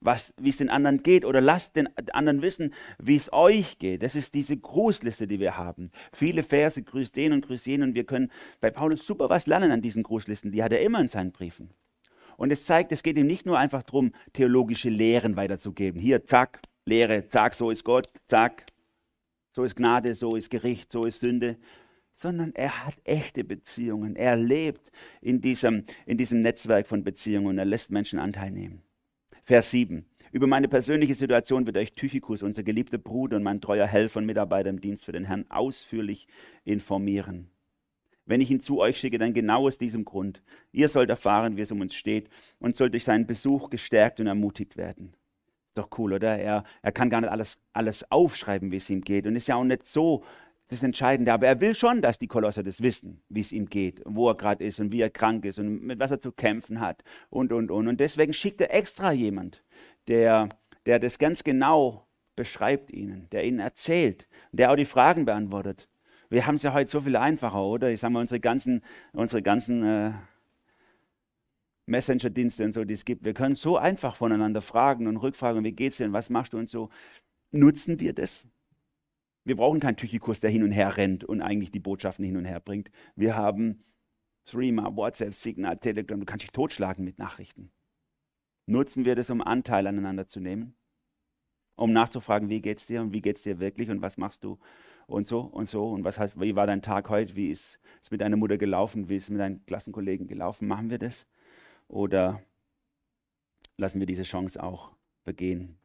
wie es den anderen geht oder lasst den anderen wissen, wie es euch geht. Das ist diese Grußliste, die wir haben. Viele Verse, grüßt den und grüßt jenen und wir können bei Paulus super was lernen an diesen Grußlisten. Die hat er immer in seinen Briefen. Und es zeigt, es geht ihm nicht nur einfach darum, theologische Lehren weiterzugeben. Hier, zack, Lehre, zack, so ist Gott, zack, so ist Gnade, so ist Gericht, so ist Sünde, sondern er hat echte Beziehungen. Er lebt in diesem, in diesem Netzwerk von Beziehungen und er lässt Menschen Anteil nehmen. Vers 7. Über meine persönliche Situation wird euch Tychikus, unser geliebter Bruder und mein treuer Helfer und Mitarbeiter im Dienst für den Herrn, ausführlich informieren. wenn ich ihn zu euch schicke, dann genau aus diesem Grund. Ihr sollt erfahren, wie es um uns steht und sollt durch seinen Besuch gestärkt und ermutigt werden. Ist doch cool, oder? Er, er kann gar nicht alles, alles aufschreiben, wie es ihm geht. Und ist ja auch nicht so das Entscheidende. Aber er will schon, dass die Kolosser das wissen, wie es ihm geht, wo er gerade ist und wie er krank ist und mit was er zu kämpfen hat und, und, und. Und deswegen schickt er extra jemand, der, der das ganz genau beschreibt ihnen, der ihnen erzählt, der auch die Fragen beantwortet. Wir haben es ja heute so viel einfacher, oder? Ich sage mal, unsere ganzen, unsere ganzen äh, Messenger-Dienste und so, die es gibt. Wir können so einfach voneinander fragen und rückfragen, wie geht's dir und was machst du und so. Nutzen wir das? Wir brauchen keinen Tychikus, der hin und her rennt und eigentlich die Botschaften hin und her bringt. Wir haben Threema, WhatsApp, Signal, Telegram. Du kannst dich totschlagen mit Nachrichten. Nutzen wir das, um Anteil aneinander zu nehmen? Um nachzufragen, wie geht's dir und wie geht's dir wirklich und was machst du und so und so und was heißt, wie war dein Tag heute, wie ist es mit deiner Mutter gelaufen, wie ist es mit deinen Klassenkollegen gelaufen? Machen wir das? Oder lassen wir diese Chance auch vergehen?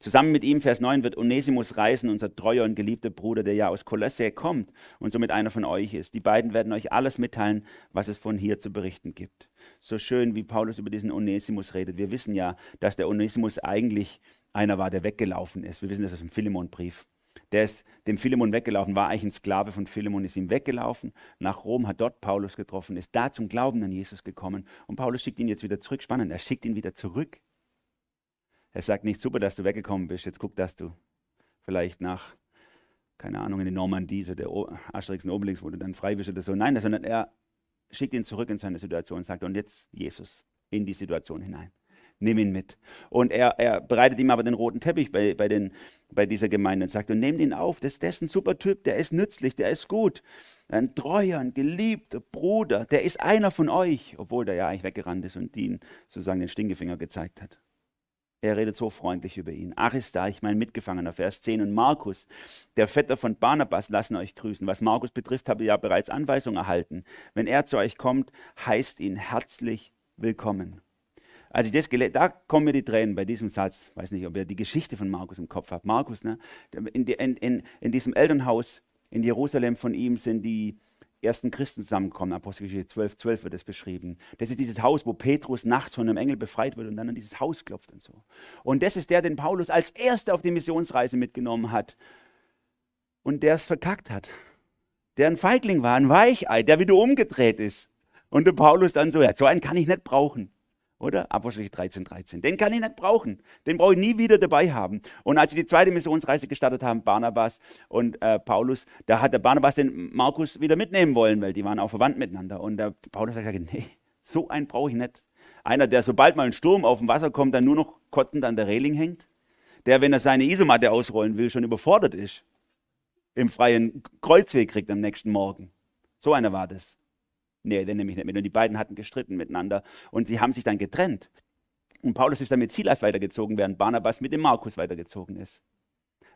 Zusammen mit ihm, Vers 9, wird Onesimus reisen, unser treuer und geliebter Bruder, der ja aus Kolosse kommt und somit einer von euch ist. Die beiden werden euch alles mitteilen, was es von hier zu berichten gibt. So schön, wie Paulus über diesen Onesimus redet. Wir wissen ja, dass der Onesimus eigentlich einer war, der weggelaufen ist. Wir wissen das aus dem Philemon-Brief. Der ist dem Philemon weggelaufen, war eigentlich ein Sklave von Philemon, ist ihm weggelaufen, nach Rom, hat dort Paulus getroffen, ist da zum Glauben an Jesus gekommen und Paulus schickt ihn jetzt wieder zurück. Spannend, er schickt ihn wieder zurück. Er sagt nicht, super, dass du weggekommen bist, jetzt guck, dass du vielleicht nach, keine Ahnung, in die Normandie, so der Asterix und Obelix, wo du dann frei bist oder so. Nein, sondern er schickt ihn zurück in seine Situation und sagt, und jetzt Jesus in die Situation hinein. Nimm ihn mit. Und er, er bereitet ihm aber den roten Teppich bei, bei, den, bei dieser Gemeinde und sagt, und nehmt ihn auf, das, das ist ein super Typ, der ist nützlich, der ist gut. Ein treuer, ein geliebter Bruder, der ist einer von euch, obwohl der ja eigentlich weggerannt ist und ihn sozusagen den Stinkefinger gezeigt hat. Er redet so freundlich über ihn. Aristarch, mein Mitgefangener, Vers 10. Und Markus, der Vetter von Barnabas, lassen euch grüßen. Was Markus betrifft, habe ich ja bereits Anweisungen erhalten. Wenn er zu euch kommt, heißt ihn herzlich willkommen. Als ich das da kommen mir die Tränen bei diesem Satz. Ich weiß nicht, ob ihr die Geschichte von Markus im Kopf habt. Markus, ne, in, in, in, in diesem Elternhaus in Jerusalem von ihm sind die ersten Christen zusammenkommen. Apostelgeschichte 12, 12 wird das beschrieben. Das ist dieses Haus, wo Petrus nachts von einem Engel befreit wird und dann an dieses Haus klopft und so. Und das ist der, den Paulus als erster auf die Missionsreise mitgenommen hat und der es verkackt hat. Der ein Feigling war, ein Weichei, der wieder umgedreht ist. Und der Paulus dann so, ja, so einen kann ich nicht brauchen. Oder? Apostelgeschichte 13, 13. Den kann ich nicht brauchen. Den brauche ich nie wieder dabei haben. Und als sie die zweite Missionsreise gestartet haben, Barnabas und äh, Paulus, da hat der Barnabas den Markus wieder mitnehmen wollen, weil die waren auch verwandt miteinander. Und der Paulus hat gesagt, nee, so einen brauche ich nicht. Einer, der sobald mal ein Sturm auf dem Wasser kommt, dann nur noch kotzend an der Reling hängt. Der, wenn er seine Isomatte ausrollen will, schon überfordert ist. Im freien Kreuzweg kriegt am nächsten Morgen. So einer war das. Nee, den nehme ich nicht mit. Und die beiden hatten gestritten miteinander und sie haben sich dann getrennt. Und Paulus ist dann mit Silas weitergezogen, während Barnabas mit dem Markus weitergezogen ist.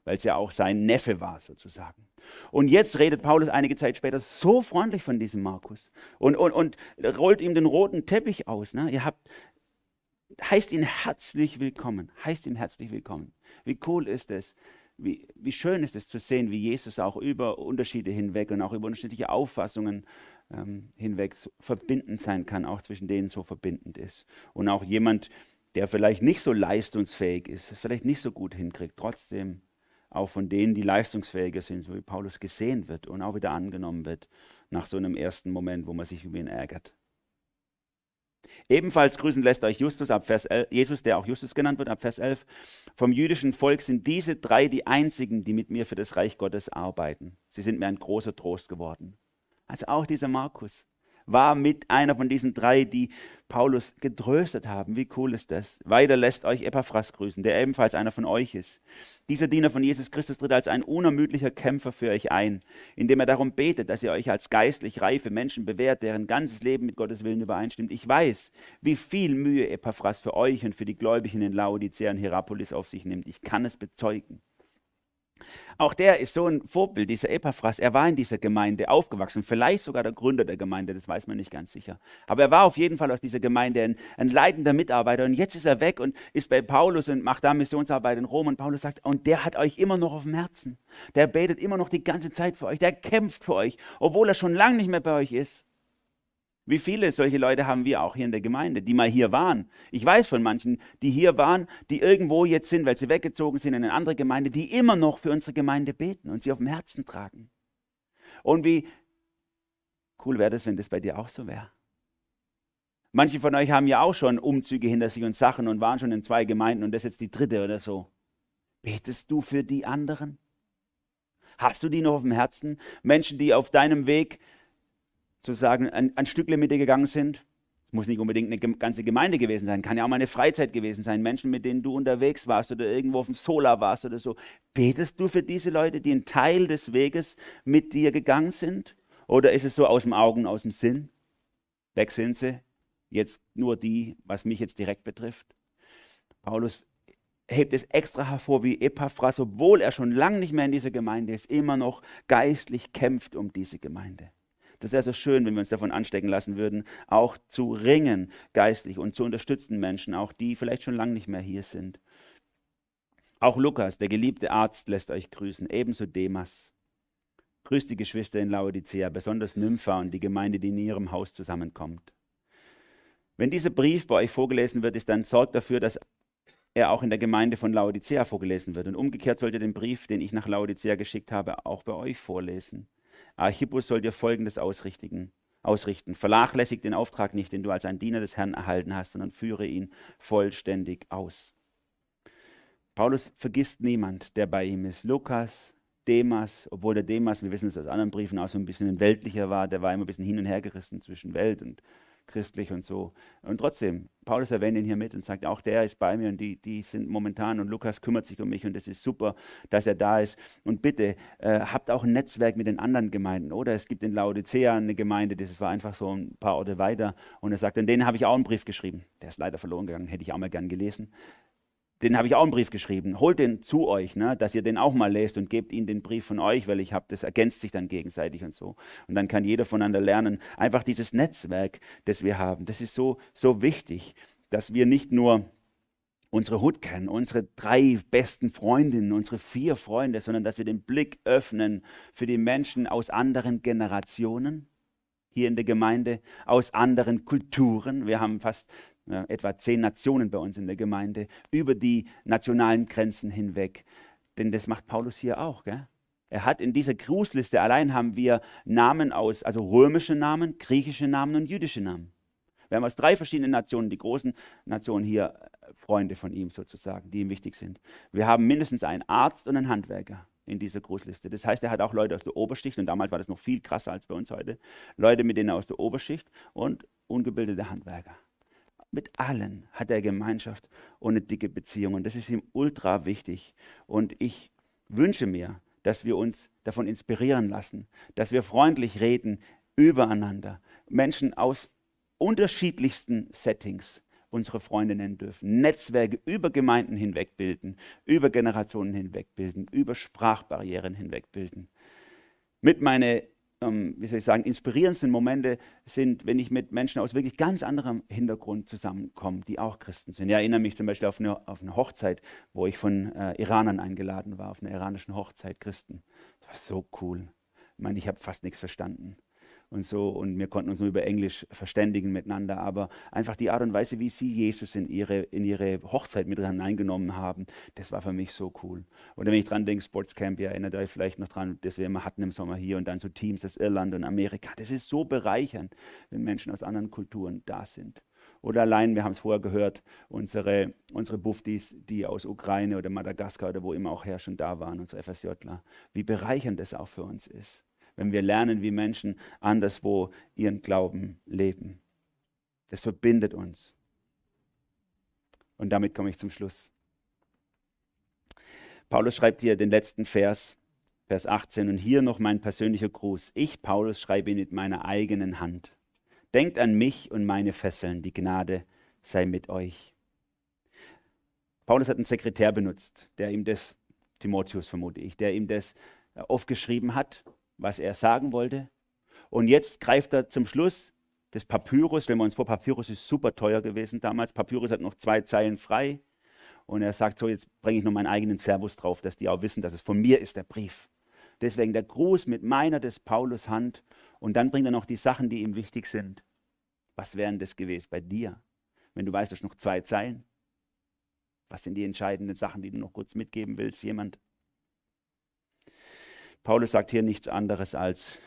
Weil es ja auch sein Neffe war, sozusagen. Und jetzt redet Paulus einige Zeit später so freundlich von diesem Markus und, und, und rollt ihm den roten Teppich aus. Ne? Ihr habt, heißt ihn herzlich willkommen. Heißt ihn herzlich willkommen. Wie cool ist es, wie, wie schön ist es zu sehen, wie Jesus auch über Unterschiede hinweg und auch über unterschiedliche Auffassungen ähm, hinweg so verbindend sein kann, auch zwischen denen so verbindend ist. Und auch jemand, der vielleicht nicht so leistungsfähig ist, es vielleicht nicht so gut hinkriegt, trotzdem auch von denen, die leistungsfähiger sind, so wie Paulus gesehen wird und auch wieder angenommen wird nach so einem ersten Moment, wo man sich über ihn ärgert. Ebenfalls grüßen lässt euch Justus ab Vers 11, Jesus, der auch Justus genannt wird, ab Vers 11. Vom jüdischen Volk sind diese drei die einzigen, die mit mir für das Reich Gottes arbeiten. Sie sind mir ein großer Trost geworden. Also auch dieser Markus war mit einer von diesen drei, die Paulus getröstet haben. Wie cool ist das? Weiter lässt euch Epaphras grüßen, der ebenfalls einer von euch ist. Dieser Diener von Jesus Christus tritt als ein unermüdlicher Kämpfer für euch ein, indem er darum betet, dass ihr euch als geistlich reife Menschen bewährt, deren ganzes Leben mit Gottes Willen übereinstimmt. Ich weiß, wie viel Mühe Epaphras für euch und für die Gläubigen in Laodicea und Hierapolis auf sich nimmt. Ich kann es bezeugen. Auch der ist so ein Vorbild, dieser Epaphras. Er war in dieser Gemeinde aufgewachsen, vielleicht sogar der Gründer der Gemeinde, das weiß man nicht ganz sicher. Aber er war auf jeden Fall aus dieser Gemeinde ein, ein leitender Mitarbeiter. Und jetzt ist er weg und ist bei Paulus und macht da Missionsarbeit in Rom. Und Paulus sagt, und der hat euch immer noch auf dem Herzen. Der betet immer noch die ganze Zeit für euch. Der kämpft für euch, obwohl er schon lange nicht mehr bei euch ist. Wie viele solche Leute haben wir auch hier in der Gemeinde, die mal hier waren? Ich weiß von manchen, die hier waren, die irgendwo jetzt sind, weil sie weggezogen sind in eine andere Gemeinde, die immer noch für unsere Gemeinde beten und sie auf dem Herzen tragen. Und wie cool wäre das, wenn das bei dir auch so wäre. Manche von euch haben ja auch schon Umzüge hinter sich und Sachen und waren schon in zwei Gemeinden und das ist jetzt die dritte oder so. Betest du für die anderen? Hast du die noch auf dem Herzen? Menschen, die auf deinem Weg sozusagen Stückle mit dir gegangen sind. Es muss nicht unbedingt eine ganze Gemeinde gewesen sein, kann ja auch mal eine Freizeit gewesen sein, Menschen, mit denen du unterwegs warst oder irgendwo auf dem Solar warst oder so. Betest du für diese Leute, die einen Teil des Weges mit dir gegangen sind? Oder ist es so aus dem Augen, aus dem Sinn? Weg sind sie, jetzt nur die, was mich jetzt direkt betrifft. Paulus hebt es extra hervor, wie Epaphras, obwohl er schon lange nicht mehr in dieser Gemeinde ist, immer noch geistlich kämpft um diese Gemeinde. Das wäre so schön, wenn wir uns davon anstecken lassen würden, auch zu ringen geistlich und zu unterstützen Menschen, auch die vielleicht schon lange nicht mehr hier sind. Auch Lukas, der geliebte Arzt, lässt euch grüßen, ebenso Demas. Grüßt die Geschwister in Laodicea, besonders Nympha und die Gemeinde, die in ihrem Haus zusammenkommt. Wenn dieser Brief bei euch vorgelesen wird, ist dann sorgt dafür, dass er auch in der Gemeinde von Laodicea vorgelesen wird. Und umgekehrt sollt ihr den Brief, den ich nach Laodicea geschickt habe, auch bei euch vorlesen. Archippus soll dir Folgendes ausrichten. ausrichten. Vernachlässig den Auftrag nicht, den du als ein Diener des Herrn erhalten hast, sondern führe ihn vollständig aus. Paulus vergisst niemand, der bei ihm ist. Lukas, Demas, obwohl der Demas, wir wissen es aus anderen Briefen auch so ein bisschen ein weltlicher war, der war immer ein bisschen hin und her gerissen zwischen Welt und christlich und so. Und trotzdem, Paulus erwähnt ihn hier mit und sagt, auch der ist bei mir und die, die sind momentan und Lukas kümmert sich um mich und es ist super, dass er da ist. Und bitte, äh, habt auch ein Netzwerk mit den anderen Gemeinden, oder? Es gibt in Laodicea eine Gemeinde, das war einfach so ein paar Orte weiter und er sagt, und denen habe ich auch einen Brief geschrieben. Der ist leider verloren gegangen, hätte ich auch mal gern gelesen den habe ich auch einen Brief geschrieben. Holt den zu euch, ne, dass ihr den auch mal lest und gebt ihnen den Brief von euch, weil ich habe, das ergänzt sich dann gegenseitig und so. Und dann kann jeder voneinander lernen. Einfach dieses Netzwerk, das wir haben, das ist so, so wichtig, dass wir nicht nur unsere Hut kennen, unsere drei besten Freundinnen, unsere vier Freunde, sondern dass wir den Blick öffnen für die Menschen aus anderen Generationen hier in der Gemeinde, aus anderen Kulturen. Wir haben fast ja, etwa zehn Nationen bei uns in der Gemeinde, über die nationalen Grenzen hinweg. Denn das macht Paulus hier auch. Gell? Er hat in dieser Grußliste allein haben wir Namen aus, also römische Namen, griechische Namen und jüdische Namen. Wir haben aus drei verschiedenen Nationen, die großen Nationen hier, äh, Freunde von ihm sozusagen, die ihm wichtig sind. Wir haben mindestens einen Arzt und einen Handwerker in dieser Grußliste. Das heißt, er hat auch Leute aus der Oberschicht, und damals war das noch viel krasser als bei uns heute, Leute mit denen aus der Oberschicht und ungebildete Handwerker. Mit allen hat er Gemeinschaft und eine dicke Beziehung. Und das ist ihm ultra wichtig. Und ich wünsche mir, dass wir uns davon inspirieren lassen, dass wir freundlich reden übereinander. Menschen aus unterschiedlichsten Settings unsere Freunde nennen dürfen. Netzwerke über Gemeinden hinweg bilden, über Generationen hinweg bilden, über Sprachbarrieren hinweg bilden. Mit meine ähm, wie soll ich sagen, inspirierendsten Momente sind, wenn ich mit Menschen aus wirklich ganz anderem Hintergrund zusammenkomme, die auch Christen sind. Ich erinnere mich zum Beispiel auf eine, auf eine Hochzeit, wo ich von äh, Iranern eingeladen war, auf einer iranischen Hochzeit Christen. Das war so cool. Ich meine, ich habe fast nichts verstanden und so und wir konnten uns nur über Englisch verständigen miteinander, aber einfach die Art und Weise, wie sie Jesus in ihre, in ihre Hochzeit mit hineingenommen haben, das war für mich so cool. Oder wenn ich dran denke, Sportscamp, ihr erinnert euch vielleicht noch dran, das wir immer hatten im Sommer hier und dann so Teams aus Irland und Amerika, das ist so bereichernd, wenn Menschen aus anderen Kulturen da sind. Oder allein, wir haben es vorher gehört, unsere, unsere Buffdis, die aus Ukraine oder Madagaskar oder wo immer auch her schon da waren, unsere FSJler, wie bereichernd das auch für uns ist wenn wir lernen, wie Menschen anderswo ihren Glauben leben. Das verbindet uns. Und damit komme ich zum Schluss. Paulus schreibt hier den letzten Vers, Vers 18, und hier noch mein persönlicher Gruß. Ich, Paulus, schreibe ihn mit meiner eigenen Hand. Denkt an mich und meine Fesseln, die Gnade sei mit euch. Paulus hat einen Sekretär benutzt, der ihm das Timotheus vermute ich, der ihm das aufgeschrieben hat, was er sagen wollte. Und jetzt greift er zum Schluss des Papyrus. Stellen wir uns vor, Papyrus ist super teuer gewesen damals. Papyrus hat noch zwei Zeilen frei. Und er sagt so, jetzt bringe ich noch meinen eigenen Servus drauf, dass die auch wissen, dass es von mir ist, der Brief. Deswegen der Gruß mit meiner des Paulus Hand. Und dann bringt er noch die Sachen, die ihm wichtig sind. Was wären das gewesen bei dir, wenn du weißt, du hast noch zwei Zeilen? Was sind die entscheidenden Sachen, die du noch kurz mitgeben willst, jemand? Paulus sagt hier nichts anderes als,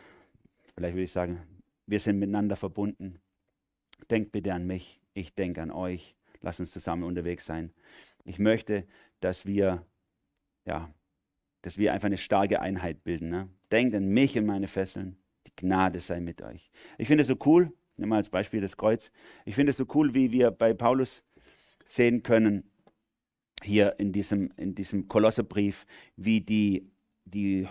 vielleicht würde ich sagen, wir sind miteinander verbunden. Denkt bitte an mich, ich denke an euch. Lasst uns zusammen unterwegs sein. Ich möchte, dass wir, ja, dass wir einfach eine starke Einheit bilden. Ne? Denkt an mich und meine Fesseln. Die Gnade sei mit euch. Ich finde es so cool, nimm mal als Beispiel das Kreuz. Ich finde es so cool, wie wir bei Paulus sehen können, hier in diesem, in diesem Kolosserbrief, wie die, die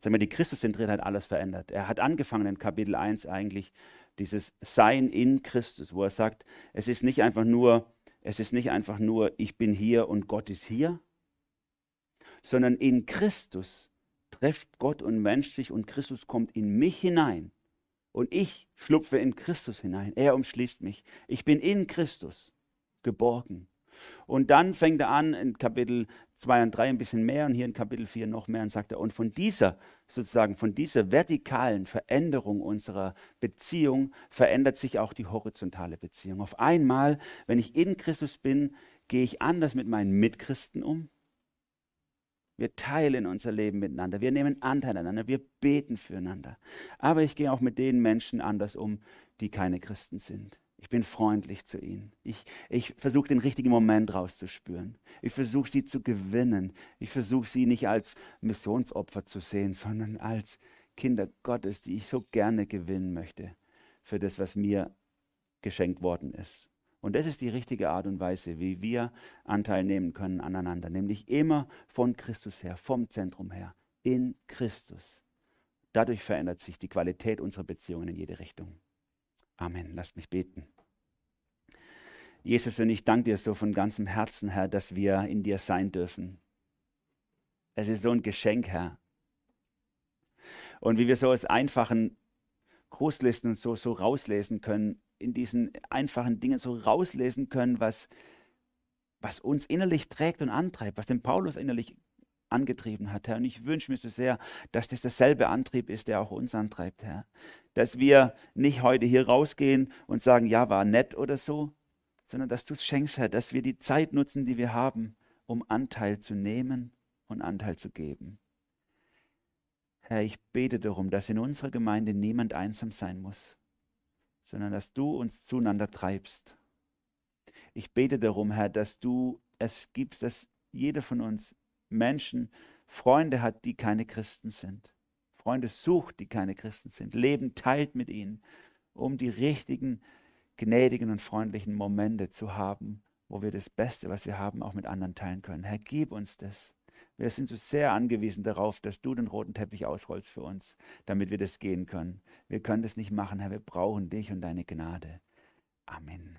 sagen wir, die Christuszentriertheit alles verändert. Er hat angefangen in Kapitel 1 eigentlich dieses Sein in Christus, wo er sagt, es ist nicht einfach nur, es ist nicht einfach nur, ich bin hier und Gott ist hier, sondern in Christus trifft Gott und Mensch sich und Christus kommt in mich hinein und ich schlupfe in Christus hinein. Er umschließt mich. Ich bin in Christus geborgen. Und dann fängt er an in Kapitel 2 und 3 ein bisschen mehr und hier in Kapitel 4 noch mehr und sagt er, und von dieser, sozusagen von dieser vertikalen Veränderung unserer Beziehung verändert sich auch die horizontale Beziehung. Auf einmal, wenn ich in Christus bin, gehe ich anders mit meinen Mitchristen um. Wir teilen unser Leben miteinander, wir nehmen Anteil aneinander, wir beten füreinander. Aber ich gehe auch mit den Menschen anders um, die keine Christen sind. Ich bin freundlich zu ihnen. Ich, ich versuche den richtigen Moment rauszuspüren. Ich versuche sie zu gewinnen. Ich versuche sie nicht als Missionsopfer zu sehen, sondern als Kinder Gottes, die ich so gerne gewinnen möchte für das, was mir geschenkt worden ist. Und das ist die richtige Art und Weise, wie wir Anteil nehmen können aneinander, nämlich immer von Christus her, vom Zentrum her, in Christus. Dadurch verändert sich die Qualität unserer Beziehungen in jede Richtung. Amen. Lasst mich beten. Jesus, und ich danke dir so von ganzem Herzen, Herr, dass wir in dir sein dürfen. Es ist so ein Geschenk, Herr. Und wie wir so aus einfachen Grußlisten und so, so rauslesen können, in diesen einfachen Dingen so rauslesen können, was, was uns innerlich trägt und antreibt, was den Paulus innerlich angetrieben hat, Herr. Und ich wünsche mir so sehr, dass das derselbe Antrieb ist, der auch uns antreibt, Herr. Dass wir nicht heute hier rausgehen und sagen, ja, war nett oder so, sondern dass du es schenkst, Herr, dass wir die Zeit nutzen, die wir haben, um Anteil zu nehmen und Anteil zu geben. Herr, ich bete darum, dass in unserer Gemeinde niemand einsam sein muss, sondern dass du uns zueinander treibst. Ich bete darum, Herr, dass du es gibst, dass jeder von uns Menschen Freunde hat, die keine Christen sind. Freunde sucht, die keine Christen sind. Leben teilt mit ihnen, um die richtigen, gnädigen und freundlichen Momente zu haben, wo wir das Beste, was wir haben, auch mit anderen teilen können. Herr, gib uns das. Wir sind so sehr angewiesen darauf, dass du den roten Teppich ausrollst für uns, damit wir das gehen können. Wir können das nicht machen, Herr. Wir brauchen dich und deine Gnade. Amen.